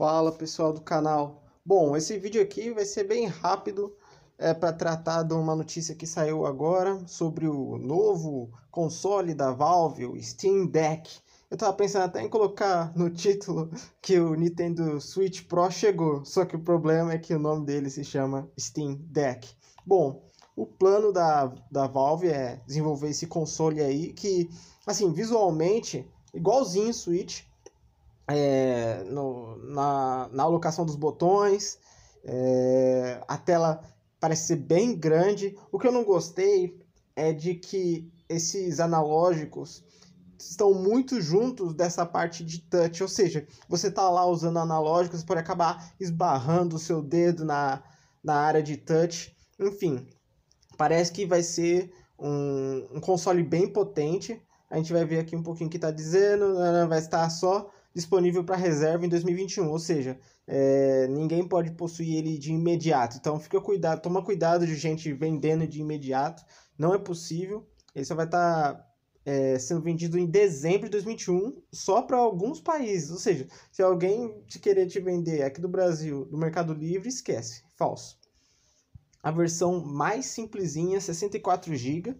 Fala pessoal do canal. Bom, esse vídeo aqui vai ser bem rápido é para tratar de uma notícia que saiu agora sobre o novo console da Valve, o Steam Deck. Eu tava pensando até em colocar no título que o Nintendo Switch Pro chegou, só que o problema é que o nome dele se chama Steam Deck. Bom, o plano da, da Valve é desenvolver esse console aí que, assim, visualmente, igualzinho Switch, é, no, na, na alocação dos botões, é, a tela parece ser bem grande. O que eu não gostei é de que esses analógicos estão muito juntos dessa parte de touch, ou seja, você está lá usando analógicos, pode acabar esbarrando o seu dedo na, na área de touch. Enfim, parece que vai ser um, um console bem potente. A gente vai ver aqui um pouquinho o que está dizendo, né, vai estar só disponível para reserva em 2021, ou seja, é, ninguém pode possuir ele de imediato. Então fica cuidado, toma cuidado de gente vendendo de imediato, não é possível. Ele só vai estar tá, é, sendo vendido em dezembro de 2021 só para alguns países. Ou seja, se alguém te querer te vender aqui do Brasil, do Mercado Livre, esquece, falso. A versão mais simplesinha, 64 GB,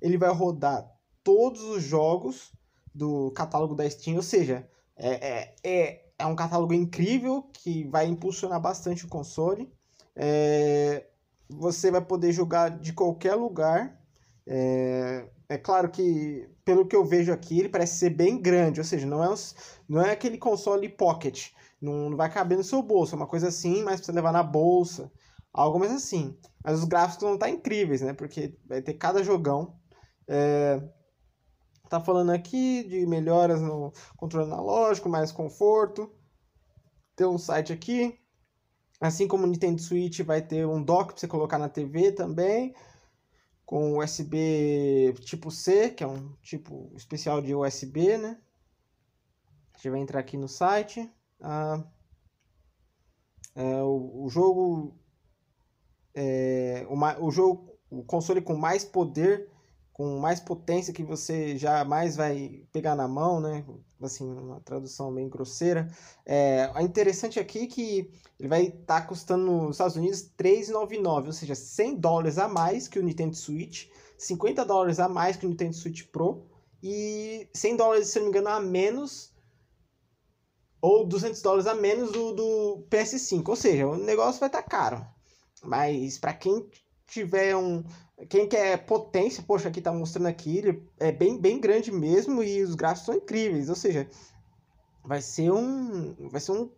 ele vai rodar todos os jogos do catálogo da Steam, ou seja, é, é, é, é um catálogo incrível que vai impulsionar bastante o console. É, você vai poder jogar de qualquer lugar. É, é claro que, pelo que eu vejo aqui, ele parece ser bem grande, ou seja, não é, os, não é aquele console pocket, não, não vai caber no seu bolso, é uma coisa assim, mas você levar na bolsa, algo mais assim. Mas os gráficos vão estar incríveis, né? Porque vai ter cada jogão. É, Tá falando aqui de melhoras no controle analógico, mais conforto. Tem um site aqui. Assim como o Nintendo Switch vai ter um dock para você colocar na TV também. Com USB tipo C, que é um tipo especial de USB, né? A gente vai entrar aqui no site. Ah, é, o, o jogo é, o, o jogo o console com mais poder com mais potência que você jamais vai pegar na mão, né? Assim, uma tradução bem grosseira. É, é interessante aqui que ele vai estar tá custando nos Estados Unidos 3,99, ou seja, 100 dólares a mais que o Nintendo Switch, 50 dólares a mais que o Nintendo Switch Pro e 100 dólares, se não me engano, a menos ou 200 dólares a menos do, do PS5. Ou seja, o negócio vai estar tá caro. Mas para quem tiver um. Quem quer potência, poxa, aqui tá mostrando aqui, ele é bem, bem grande mesmo e os gráficos são incríveis. Ou seja, vai ser um. Vai ser um.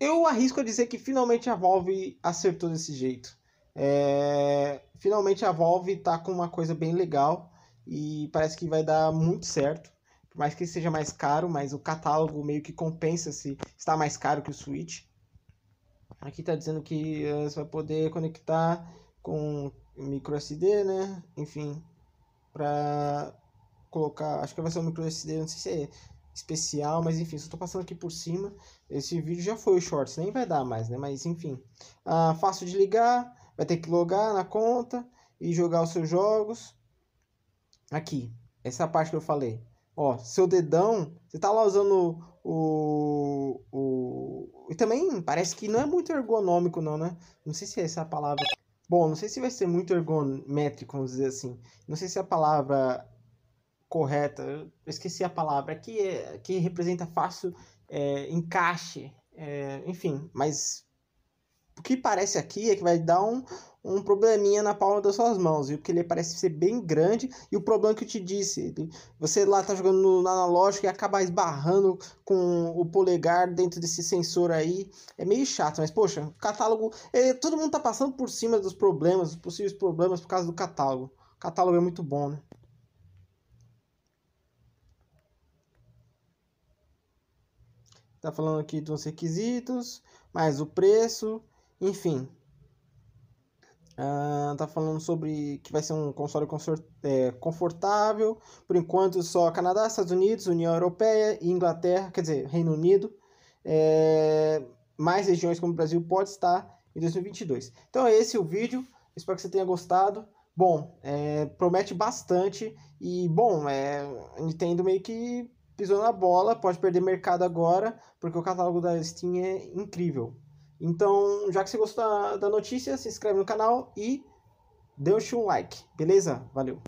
Eu arrisco a dizer que finalmente a Valve acertou desse jeito. É, finalmente a Valve tá com uma coisa bem legal e parece que vai dar muito certo. Por mais que seja mais caro, mas o catálogo meio que compensa se está mais caro que o Switch. Aqui está dizendo que uh, você vai poder conectar com micro SD, né? Enfim, para colocar, acho que vai ser um micro SD, não sei se é especial, mas enfim, só tô passando aqui por cima. Esse vídeo já foi o shorts, nem vai dar mais, né? Mas enfim, ah, fácil de ligar, vai ter que logar na conta e jogar os seus jogos. Aqui, essa parte que eu falei. Ó, seu dedão, você tá lá usando o, o. E também parece que não é muito ergonômico, não, né? Não sei se é essa a palavra. Bom, não sei se vai ser muito ergométrico, vamos dizer assim. Não sei se é a palavra correta. Eu esqueci a palavra. Que, é, que representa fácil é, encaixe. É, enfim, mas que parece aqui é que vai dar um, um probleminha na palma das suas mãos, viu? Porque ele parece ser bem grande e o problema que eu te disse, você lá tá jogando no analógico e acaba esbarrando com o polegar dentro desse sensor aí, é meio chato, mas poxa, catálogo, é, todo mundo tá passando por cima dos problemas, dos possíveis problemas por causa do catálogo. O catálogo é muito bom, né? Tá falando aqui dos requisitos, mais o preço, enfim, Uh, tá falando sobre que vai ser um console é, confortável. Por enquanto, só Canadá, Estados Unidos, União Europeia e Inglaterra, quer dizer, Reino Unido. É, mais regiões como o Brasil pode estar em 2022. Então, é esse o vídeo. Espero que você tenha gostado. Bom, é, promete bastante. E, bom, é, Nintendo meio que pisou na bola, pode perder mercado agora, porque o catálogo da Steam é incrível. Então, já que você gostou da, da notícia, se inscreve no canal e deixa um like, beleza? Valeu!